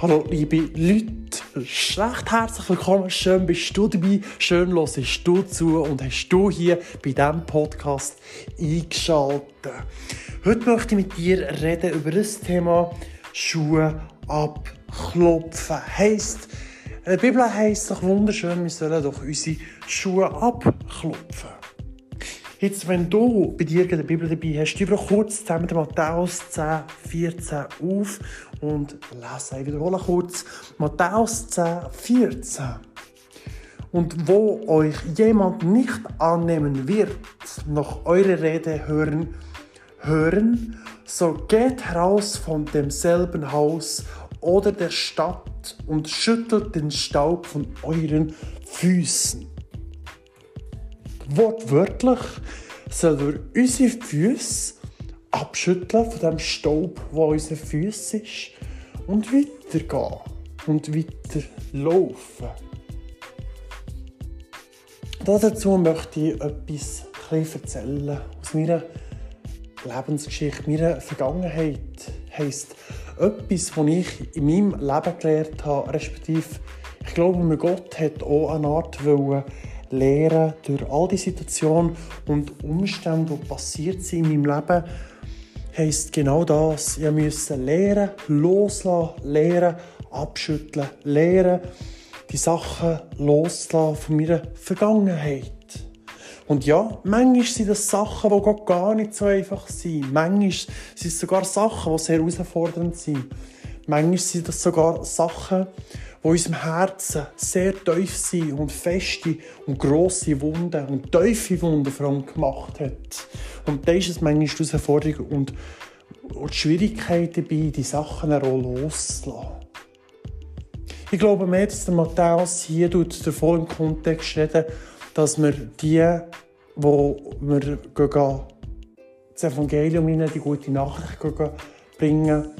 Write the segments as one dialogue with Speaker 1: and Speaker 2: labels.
Speaker 1: Hallo liebe Leute, recht herzlich willkommen, schön bist du dabei, schön hörst du zu und hast du hier bei diesem Podcast eingeschaltet. Heute möchte ich mit dir reden über das Thema Schuhe abklopfen. Heisst, in der Bibel heisst es doch wunderschön, wir sollen doch unsere Schuhe abklopfen. Jetzt, wenn du bei dir in der Bibel dabei hast, über kurz zusammen Matthäus 10, 14 auf und lese, ich wiederhole kurz, Matthäus 10, 14. Und wo euch jemand nicht annehmen wird, noch eure Rede hören, hören, so geht heraus von demselben Haus oder der Stadt und schüttelt den Staub von euren Füßen wortwörtlich sollen wir unsere Füße abschütteln von dem Staub, der an unseren Füßen ist und weitergehen und weiterlaufen. Dazu möchte ich etwas erzählen aus meiner Lebensgeschichte, meiner Vergangenheit. Heisst etwas, was ich in meinem Leben gelernt habe, respektive ich glaube, mir Gott hat auch eine Art wollen, lernen durch all die Situationen und Umstände, die passiert sind in meinem Leben, heisst genau das. Ich musste lernen, loslassen, lernen, abschütteln, lernen, die Sachen loslassen von meiner Vergangenheit. Und ja, manchmal sind das Sachen, die gar nicht so einfach sind. Manchmal sind es sogar Sachen, die sehr herausfordernd sind. Manchmal sind das sogar Sachen, wo unserem Herzen sehr tief sind und feste und grosse Wunden und tiefe Wunden vor allem gemacht hat. Und da ist es manchmal die Herausforderung und, die Schwierigkeit dabei, die Sachen auch loszulassen. Ich glaube mehr, dass der Matthäus hier davon im Kontext reden, dass wir die, wo wir gehen, das Evangelium in die gute Nachricht bringen,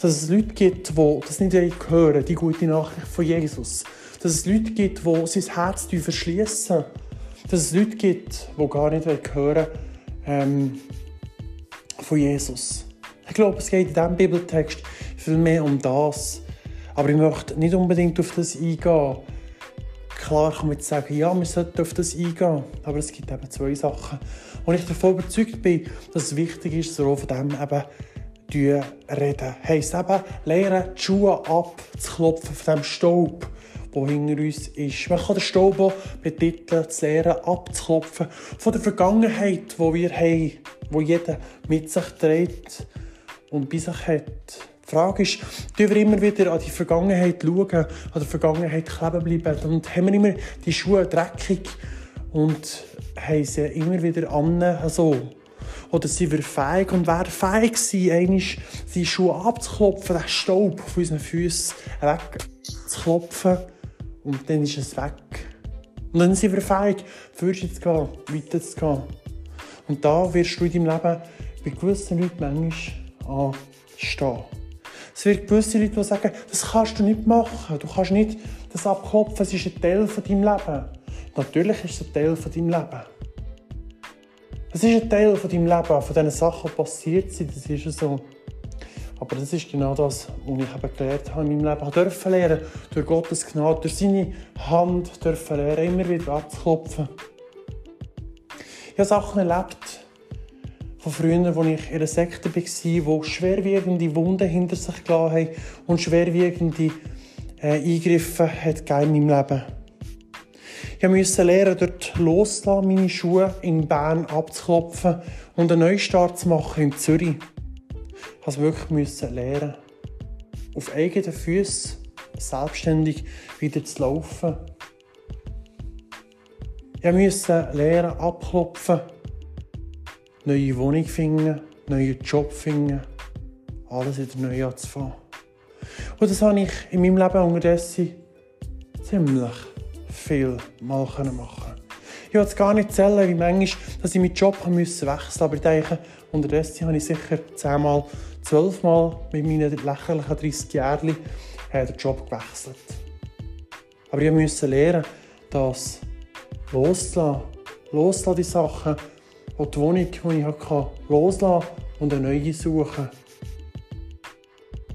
Speaker 1: dass es Leute gibt, die das nicht hören die gute Nachricht von Jesus. Dass es Leute gibt, die sein Herz verschließen. Dass es Leute gibt, die gar nicht hören ähm, von Jesus. Ich glaube, es geht in diesem Bibeltext viel mehr um das. Aber ich möchte nicht unbedingt auf das eingehen. Klar kann man jetzt sagen, ja, wir sollten auf das eingehen. Aber es gibt eben zwei Sachen. Und ich davon überzeugt bin, dass es wichtig ist, dass auch von dem eben reden. Heisst eben, lernen, die Schuhe abzuklopfen von dem Staub, der hinter uns ist. Man kann den Staub auch betiteln, zu lernen, abzuklopfen von der Vergangenheit, die wir haben, die jeder mit sich trägt und bei sich hat. Die Frage ist, tun wir immer wieder an die Vergangenheit schauen, an der Vergangenheit kleben bleiben und haben wir immer die Schuhe dreckig und haben sie immer wieder an, also oder sind wir fähig und wären fähig gewesen, einmal seine Schuhe abzuklopfen, den Staub von unseren Füßen wegzuklopfen und dann ist es weg. Und dann sind wir fähig, vorwärts zu gehen, weiterzugehen. Und da wirst du in deinem Leben bei gewissen Leuten manchmal anstehen. Es wird gewisse Leute, die sagen, das kannst du nicht machen. Du kannst nicht das abklopfen, es ist ein Teil von deinem Leben. Natürlich ist es ein Teil von deinem Leben. Das ist ein Teil von deinem Leben, von diesen Sachen, die passiert sind. Das ist so. Aber das ist genau das, was ich eben gelernt habe in meinem Leben. Ich durfte lernen, durch Gottes Gnade, durch seine Hand dürfen lernen, immer wieder abzuklopfen. Ich habe Sachen erlebt von früher, als ich in einer Sekte war, die schwerwiegende Wunden hinter sich gelassen haben und schwerwiegende äh, Eingriffe in meinem Leben ich musste lernen, dort loszulassen, meine Schuhe in Bern abzuklopfen und einen Neustart zu machen in Zürich. Ich musste wirklich lernen, auf eigenen Füßen selbstständig wieder zu laufen. Ich musste lernen, abklopfen, neue Wohnung finden, neuen Job finden, alles wieder neu anzufangen. Und das habe ich in meinem Leben unterdessen ziemlich viel mal machen Ich es gar nicht zählen, wie manchmal dass ich meinen Job wechseln musste. Aber ich denke, unterdessen habe ich sicher zehnmal, zwölfmal mit meinen lächerlichen 30 Jahren äh, den Job gewechselt. Aber ich musste lernen, dass loslassen, loslassen die Sachen, und die Wohnung, die ich hatte, loslassen und eine neue suchen.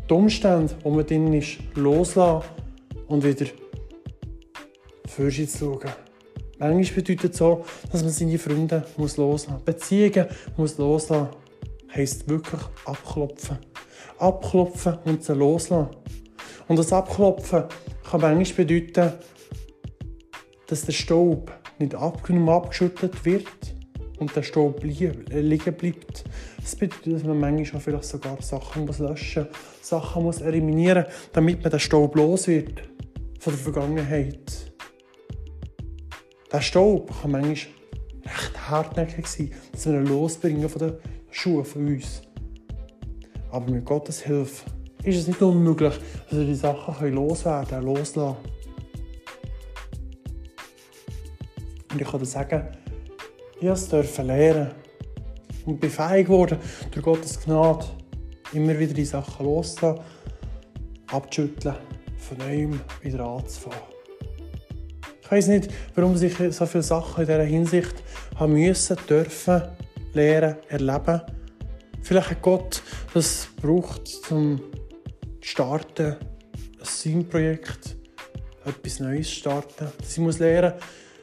Speaker 1: die Umstände, wo man drin ist, loslassen und wieder Vorschritt schauen. Manchmal bedeutet es so, dass man seine Freunde muss loslassen muss. Beziehungen muss loslassen. Heisst wirklich abklopfen. Abklopfen und sie loslassen. Und das Abklopfen kann manchmal bedeuten, dass der Staub nicht abgenommen abgeschüttelt wird und der Staub liegen bleibt. Das bedeutet, dass man manchmal auch vielleicht sogar Sachen muss löschen muss, Sachen muss eliminieren damit man den Staub los wird von der Vergangenheit. Der Staub kann manchmal recht hartnäckig sein, dass wir ihn losbringen von den Schuhen von uns. Aber mit Gottes Hilfe ist es nicht unmöglich, dass wir die Sachen loswerden können, loslassen. Und ich kann dir sagen, ich durfte lernen und bin fähig geworden, durch Gottes Gnade immer wieder die Sachen loszulassen, abzuschütteln, von neuem wieder anzufangen. Ich weiß nicht, warum ich so viele Sachen in dieser Hinsicht haben müssen, dürfen, lernen, erleben. Vielleicht hat Gott das gebraucht, um zu starten, ein Sim-Projekt, etwas Neues zu starten. Sie muss lernen,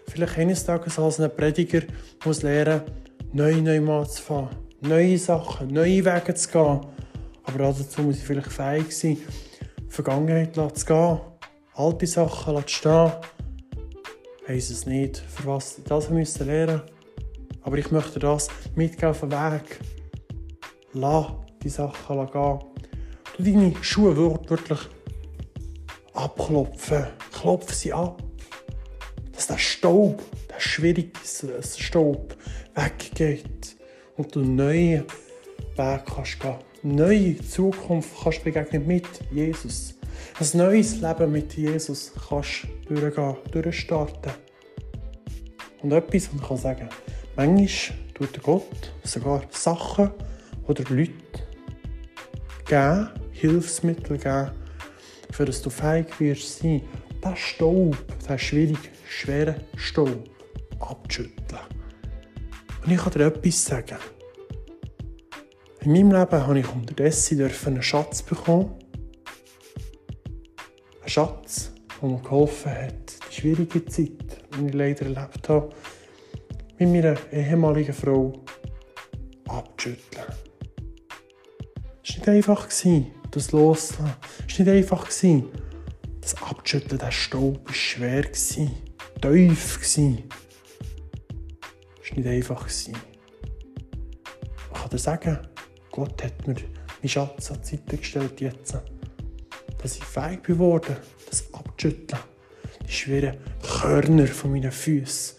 Speaker 1: vielleicht eines Tages als ein Prediger muss lernen, neu, neu mal zu fahren, neue Sachen, neue Wege zu gehen. Aber dazu muss ich vielleicht fähig sein, Vergangenheit zu gehen, alte Sachen zu stehen. Weiss es nicht, für was ich das müssen lernen Aber ich möchte das mitgeben auf den Weg. Lass die Sachen gehen. Du deine Schuhe wirklich abklopfen. Klopfe sie ab dass der Staub, der schwierige Staub weggeht und du neue Weg kannst gehen. Neue Zukunft kannst begegnen mit Jesus. Ein neues Leben mit Jesus kannst durchgehen, durchstarten. Und etwas, was ich kann sagen manchmal tut Gott sogar Sachen oder Leute geben, Hilfsmittel geben, für dass du fähig wirst sein, diesen Staub, diesen schwierigen, schweren Staub abzuschütteln. Und ich kann dir etwas sagen. In meinem Leben habe ich unterdessen einen Schatz bekommen. Schatz, der mir geholfen hat, die schwierige Zeit, die ich leider erlebt habe, mit meiner ehemaligen Frau abzuschütteln. Es war nicht einfach, das loszulassen. Es war nicht einfach, das Abschütteln, der Staub war schwer, tief. Es war nicht einfach. Ich kann dir sagen, Gott hat mir meinen Schatz an die Seite gestellt jetzt, dass ich fähig geworden das abzuschütteln. Die schweren Körner von meinen Füßen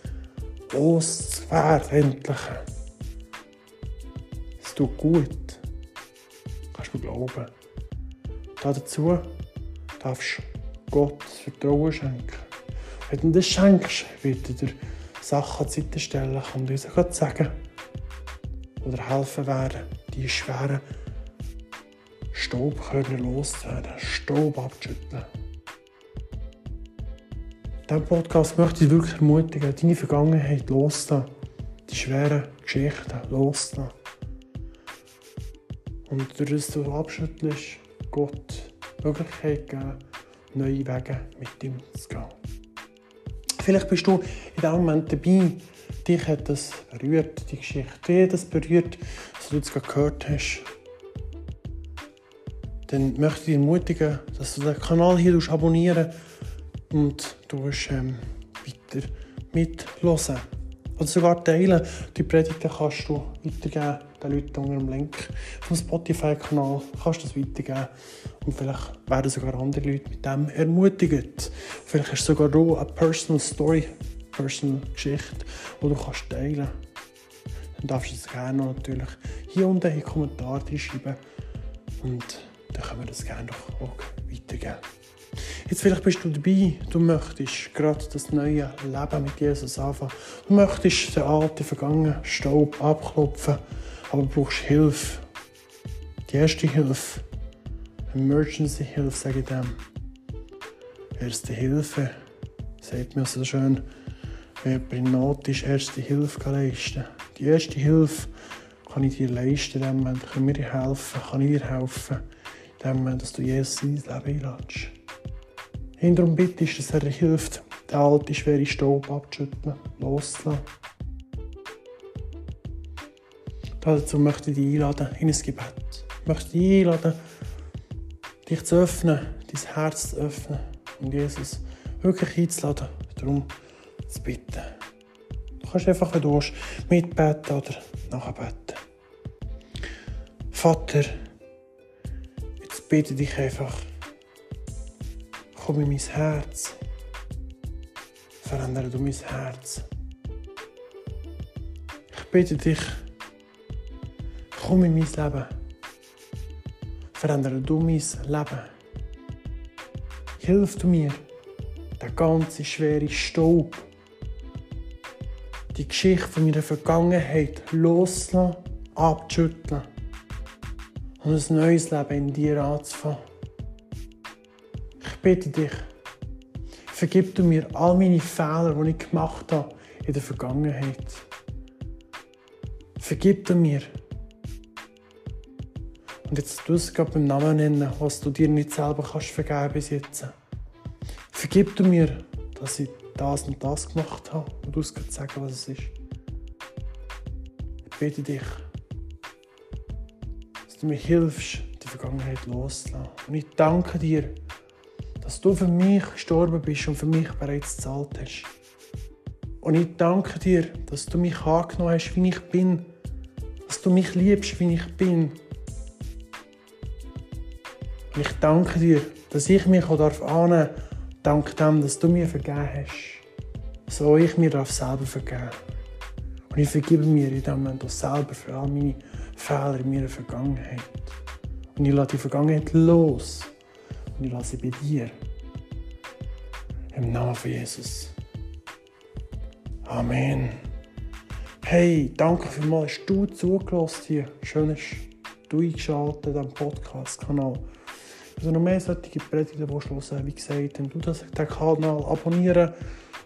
Speaker 1: loszuwerden, endlich. Es tut gut. Kannst du mir glauben. Dazu darfst du Gott Vertrauen schenken. Wenn du das schenkst, wird er dir Sachen zur Seite stellen und uns sagen oder helfen werden, die schweren Staubkörner loszuwerden, Staub abzuschütteln. In diesem Podcast möchte ich wirklich ermutigen, deine Vergangenheit loszulassen, die schweren Geschichten loszulassen. Und durch das du abschüttelst, Gott die Möglichkeit geben, neue Wege mit ihm zu gehen. Vielleicht bist du in diesem Moment dabei, dich hat das berührt, die Geschichte, dich das berührt, was du jetzt gehört hast. Dann möchte ich dich ermutigen, dass du den Kanal hier abonnieren und du ähm, weiter mithören. Oder sogar teilen. Die Predigten kannst du weitergeben den Leuten unter dem Link vom Spotify-Kanal. Kannst du das weitergeben. Und vielleicht werden sogar andere Leute mit dem ermutigt. Vielleicht du sogar du eine Personal Story, Personal Geschichte, die du kannst teilen Dann darfst du es gerne natürlich hier unten in die Kommentare schreiben. Und dann können wir das gerne auch weitergeben. Jetzt vielleicht bist du dabei, du möchtest gerade das neue Leben mit Jesus anfangen. Du möchtest den alten, vergangenen Staub abklopfen, aber du brauchst Hilfe. Die erste Hilfe, Emergency Hilfe, sage ich dem. Erste Hilfe, sagt mir so schön, wer bei Not ist, erste Hilfe leisten. Die erste Hilfe kann ich dir leisten, in dem Moment kann mir helfen, kann ich dir helfen dem, dass du Jesus in dein Leben einlädst. Hinterher bittest, dass er dir hilft, den alten, schweren Staub abzuschütteln, loszulassen. Dazu möchte ich dich einladen in ein Gebet. Ich möchte dich einladen, dich zu öffnen, dein Herz zu öffnen und Jesus wirklich einzuladen, darum zu bitten. Du kannst einfach, wenn du willst, mitbeten oder nachbeten. Vater, bitte dich einfach, komm in mein Herz. Verändere du mein Herz. Ich bitte dich, komm in mein Leben. Verändere du mein Leben. Hilf du mir, der ganze schwere Staub, die Geschichte von meiner Vergangenheit loszulassen, abzuschütteln und ein neues Leben in dir anzufangen. Ich bitte dich, vergib du mir all meine Fehler, die ich gemacht habe in der Vergangenheit. Vergib du mir. Und jetzt du es gerade beim Namen nennen, was du dir nicht selber kannst vergeben bis jetzt. Vergib du mir, dass ich das und das gemacht habe und du es gerade sagen, was es ist. Ich bitte dich, du mir hilfst, die Vergangenheit loszulassen. Und ich danke dir, dass du für mich gestorben bist und für mich bereits gezahlt hast. Und ich danke dir, dass du mich angenommen hast, wie ich bin. Dass du mich liebst, wie ich bin. Und ich danke dir, dass ich mich auch annehmen darf, dank dem, dass du mir vergeben hast, so ich mir darf selber vergeben. Und ich vergebe mir in dem Moment auch selber für all meine Fehler in meiner Vergangenheit. Und ich lasse die Vergangenheit los. Und ich lasse sie bei dir. Im Namen von Jesus. Amen. Hey, danke vielmals, hast du zugelassen hier. Schön hast du eingeschaltet am Podcast-Kanal. Wenn du noch mehr solche Predigten willst hören wie gesagt, dann du das, den Kanal abonnieren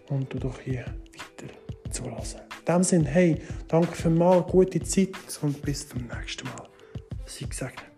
Speaker 1: und du doch hier weiter zulassen. In dem Sinne, hey, danke für mal, gute Zeit und bis zum nächsten Mal. Sei gesegnet.